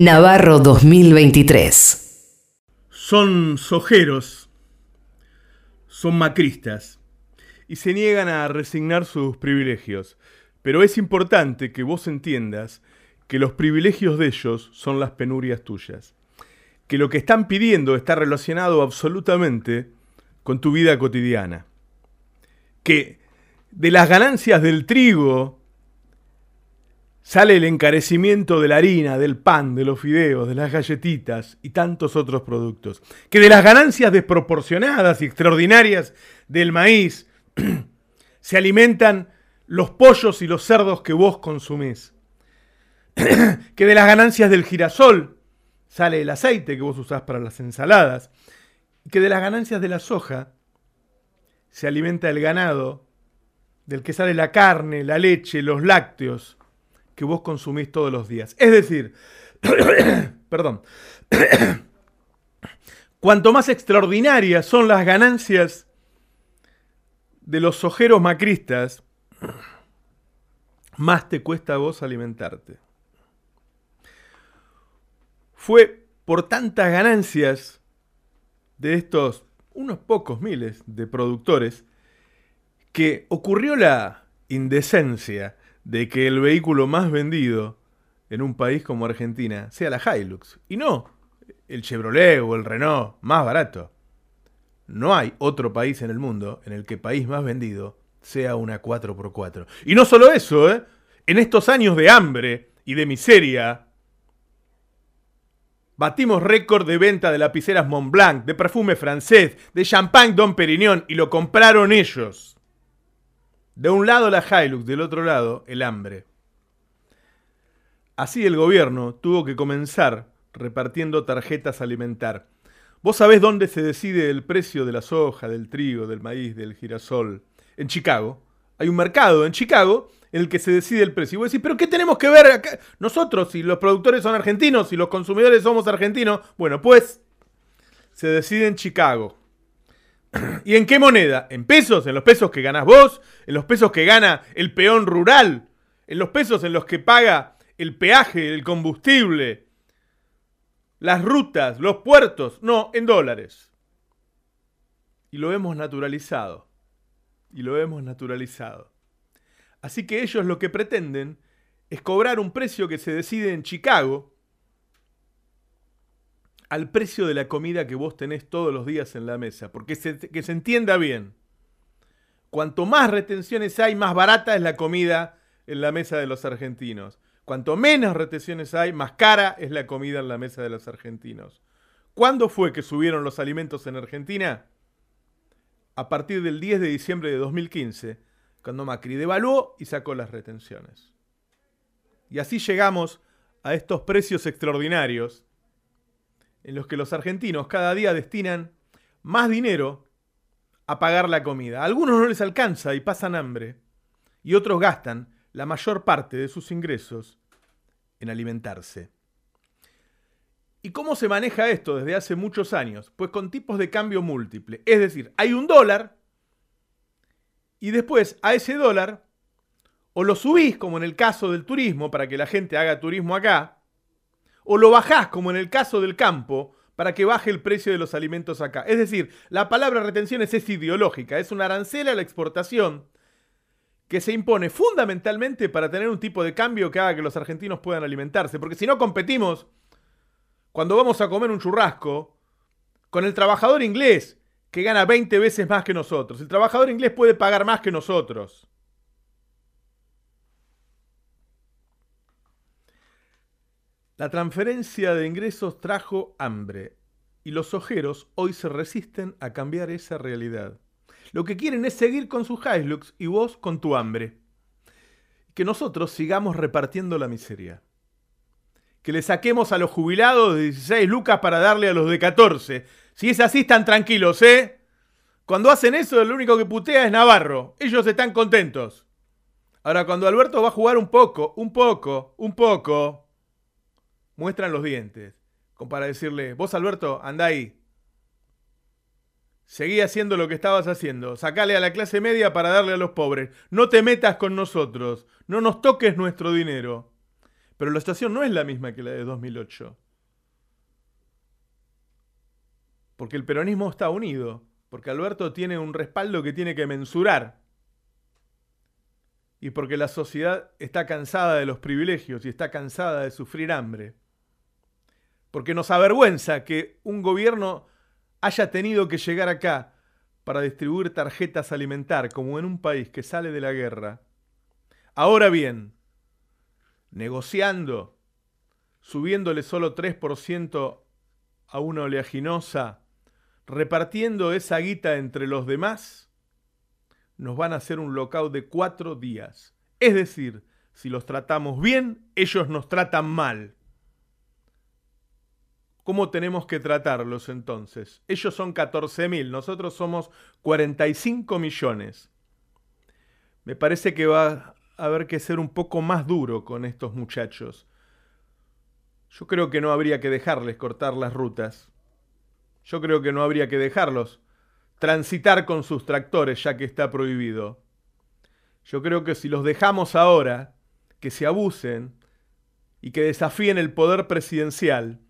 Navarro 2023. Son sojeros, son macristas y se niegan a resignar sus privilegios. Pero es importante que vos entiendas que los privilegios de ellos son las penurias tuyas. Que lo que están pidiendo está relacionado absolutamente con tu vida cotidiana. Que de las ganancias del trigo sale el encarecimiento de la harina, del pan, de los fideos, de las galletitas y tantos otros productos. Que de las ganancias desproporcionadas y extraordinarias del maíz se alimentan los pollos y los cerdos que vos consumís. que de las ganancias del girasol sale el aceite que vos usás para las ensaladas. Que de las ganancias de la soja se alimenta el ganado, del que sale la carne, la leche, los lácteos que vos consumís todos los días. Es decir, perdón, cuanto más extraordinarias son las ganancias de los ojeros macristas, más te cuesta a vos alimentarte. Fue por tantas ganancias de estos unos pocos miles de productores que ocurrió la indecencia de que el vehículo más vendido en un país como Argentina sea la Hilux y no el Chevrolet o el Renault más barato. No hay otro país en el mundo en el que país más vendido sea una 4x4. Y no solo eso, ¿eh? en estos años de hambre y de miseria, batimos récord de venta de lapiceras Montblanc, de perfume francés, de champagne Dom Perignon y lo compraron ellos. De un lado la Hilux, del otro lado el hambre. Así el gobierno tuvo que comenzar repartiendo tarjetas alimentar. ¿Vos sabés dónde se decide el precio de la soja, del trigo, del maíz, del girasol? En Chicago. Hay un mercado en Chicago en el que se decide el precio. Y vos decís, ¿pero qué tenemos que ver acá? Nosotros, si los productores son argentinos, si los consumidores somos argentinos, bueno, pues se decide en Chicago. ¿Y en qué moneda? ¿En pesos? ¿En los pesos que ganás vos? ¿En los pesos que gana el peón rural? ¿En los pesos en los que paga el peaje, el combustible? Las rutas, los puertos. No, en dólares. Y lo hemos naturalizado. Y lo hemos naturalizado. Así que ellos lo que pretenden es cobrar un precio que se decide en Chicago al precio de la comida que vos tenés todos los días en la mesa. Porque que se entienda bien. Cuanto más retenciones hay, más barata es la comida en la mesa de los argentinos. Cuanto menos retenciones hay, más cara es la comida en la mesa de los argentinos. ¿Cuándo fue que subieron los alimentos en Argentina? A partir del 10 de diciembre de 2015, cuando Macri devaluó y sacó las retenciones. Y así llegamos a estos precios extraordinarios en los que los argentinos cada día destinan más dinero a pagar la comida. A algunos no les alcanza y pasan hambre, y otros gastan la mayor parte de sus ingresos en alimentarse. ¿Y cómo se maneja esto desde hace muchos años? Pues con tipos de cambio múltiple. Es decir, hay un dólar y después a ese dólar o lo subís, como en el caso del turismo, para que la gente haga turismo acá, o lo bajás, como en el caso del campo, para que baje el precio de los alimentos acá. Es decir, la palabra retenciones es ideológica, es una arancel a la exportación que se impone fundamentalmente para tener un tipo de cambio que haga que los argentinos puedan alimentarse. Porque si no competimos, cuando vamos a comer un churrasco, con el trabajador inglés, que gana 20 veces más que nosotros. El trabajador inglés puede pagar más que nosotros. La transferencia de ingresos trajo hambre y los ojeros hoy se resisten a cambiar esa realidad. Lo que quieren es seguir con sus Hilux y vos con tu hambre. Que nosotros sigamos repartiendo la miseria. Que le saquemos a los jubilados de 16 lucas para darle a los de 14. Si es así, están tranquilos, ¿eh? Cuando hacen eso, el único que putea es Navarro. Ellos están contentos. Ahora, cuando Alberto va a jugar un poco, un poco, un poco, muestran los dientes, como para decirle, vos Alberto, anda ahí. Seguí haciendo lo que estabas haciendo. Sacale a la clase media para darle a los pobres. No te metas con nosotros. No nos toques nuestro dinero. Pero la situación no es la misma que la de 2008. Porque el peronismo está unido, porque Alberto tiene un respaldo que tiene que mensurar. Y porque la sociedad está cansada de los privilegios y está cansada de sufrir hambre. Porque nos avergüenza que un gobierno haya tenido que llegar acá para distribuir tarjetas alimentar como en un país que sale de la guerra. Ahora bien, negociando, subiéndole solo 3% a una oleaginosa, repartiendo esa guita entre los demás, nos van a hacer un lockout de cuatro días. Es decir, si los tratamos bien, ellos nos tratan mal. ¿Cómo tenemos que tratarlos entonces? Ellos son 14 mil, nosotros somos 45 millones. Me parece que va a haber que ser un poco más duro con estos muchachos. Yo creo que no habría que dejarles cortar las rutas. Yo creo que no habría que dejarlos transitar con sus tractores ya que está prohibido. Yo creo que si los dejamos ahora, que se abusen y que desafíen el poder presidencial,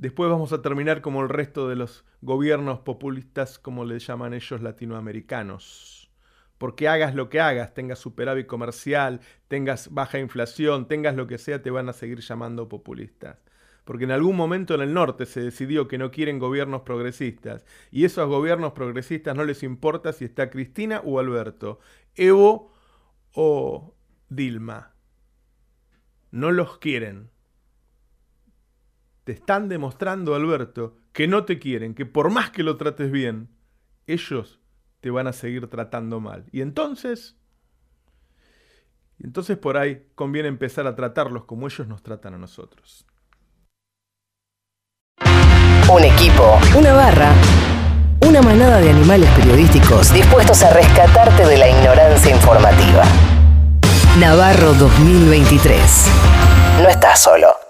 después vamos a terminar como el resto de los gobiernos populistas, como le llaman ellos latinoamericanos. Porque hagas lo que hagas, tengas superávit comercial, tengas baja inflación, tengas lo que sea, te van a seguir llamando populistas. Porque en algún momento en el norte se decidió que no quieren gobiernos progresistas. Y esos gobiernos progresistas no les importa si está Cristina o Alberto, Evo o Dilma. No los quieren te están demostrando, Alberto, que no te quieren, que por más que lo trates bien, ellos te van a seguir tratando mal. Y entonces, entonces por ahí conviene empezar a tratarlos como ellos nos tratan a nosotros. Un equipo, una barra, una manada de animales periodísticos dispuestos a rescatarte de la ignorancia informativa. Navarro 2023. No estás solo.